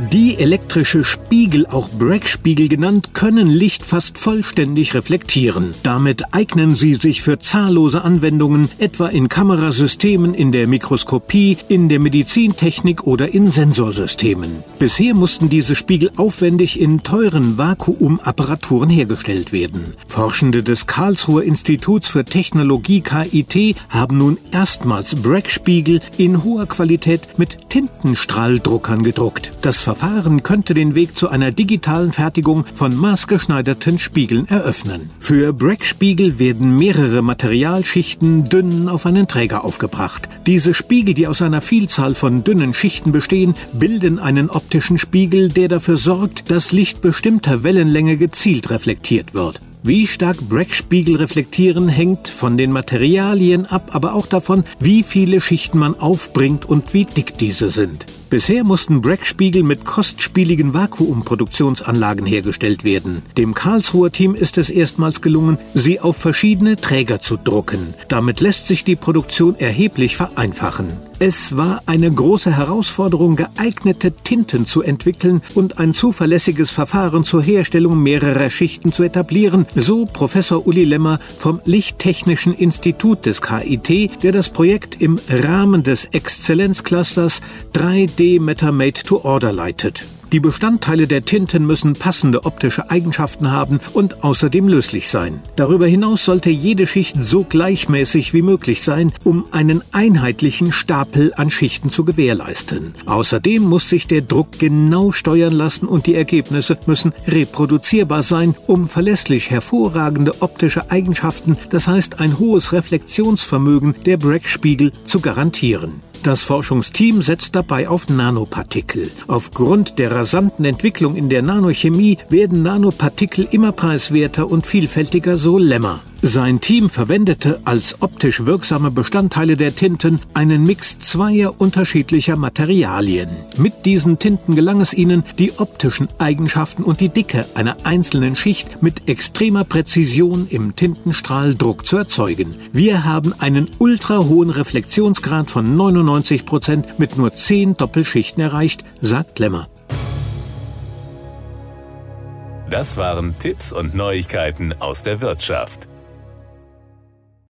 Die elektrische Spiegel, auch Bragg-Spiegel genannt, können Licht fast vollständig reflektieren. Damit eignen sie sich für zahllose Anwendungen, etwa in Kamerasystemen, in der Mikroskopie, in der Medizintechnik oder in Sensorsystemen. Bisher mussten diese Spiegel aufwendig in teuren Vakuumapparaturen hergestellt werden. Forschende des Karlsruher Instituts für Technologie KIT haben nun erstmals Bragg-Spiegel in hoher Qualität mit Tintenstrahldruckern gedruckt. Das Verfahren könnte den Weg zu einer digitalen Fertigung von maßgeschneiderten Spiegeln eröffnen. Für Bragg-Spiegel werden mehrere Materialschichten dünn auf einen Träger aufgebracht. Diese Spiegel, die aus einer Vielzahl von dünnen Schichten bestehen, bilden einen optischen Spiegel, der dafür sorgt, dass Licht bestimmter Wellenlänge gezielt reflektiert wird. Wie stark Bragg-Spiegel reflektieren, hängt von den Materialien ab, aber auch davon, wie viele Schichten man aufbringt und wie dick diese sind. Bisher mussten Bragg-Spiegel mit kostspieligen Vakuumproduktionsanlagen hergestellt werden. Dem Karlsruher Team ist es erstmals gelungen, sie auf verschiedene Träger zu drucken. Damit lässt sich die Produktion erheblich vereinfachen. Es war eine große Herausforderung, geeignete Tinten zu entwickeln und ein zuverlässiges Verfahren zur Herstellung mehrerer Schichten zu etablieren, so Professor Uli Lemmer vom Lichttechnischen Institut des KIT, der das Projekt im Rahmen des Exzellenzclusters 3D Metamate to Order leitet. Die Bestandteile der Tinten müssen passende optische Eigenschaften haben und außerdem löslich sein. Darüber hinaus sollte jede Schicht so gleichmäßig wie möglich sein, um einen einheitlichen Stapel an Schichten zu gewährleisten. Außerdem muss sich der Druck genau steuern lassen und die Ergebnisse müssen reproduzierbar sein, um verlässlich hervorragende optische Eigenschaften, das heißt ein hohes Reflexionsvermögen der Bragg-Spiegel zu garantieren. Das Forschungsteam setzt dabei auf Nanopartikel. Aufgrund der rasanten Entwicklung in der Nanochemie werden Nanopartikel immer preiswerter und vielfältiger, so Lemmer. Sein Team verwendete als optisch wirksame Bestandteile der Tinten einen Mix zweier unterschiedlicher Materialien. Mit diesen Tinten gelang es ihnen, die optischen Eigenschaften und die Dicke einer einzelnen Schicht mit extremer Präzision im Tintenstrahldruck zu erzeugen. Wir haben einen ultra hohen Reflexionsgrad von 99 Prozent mit nur 10 Doppelschichten erreicht, sagt Lemmer. Das waren Tipps und Neuigkeiten aus der Wirtschaft.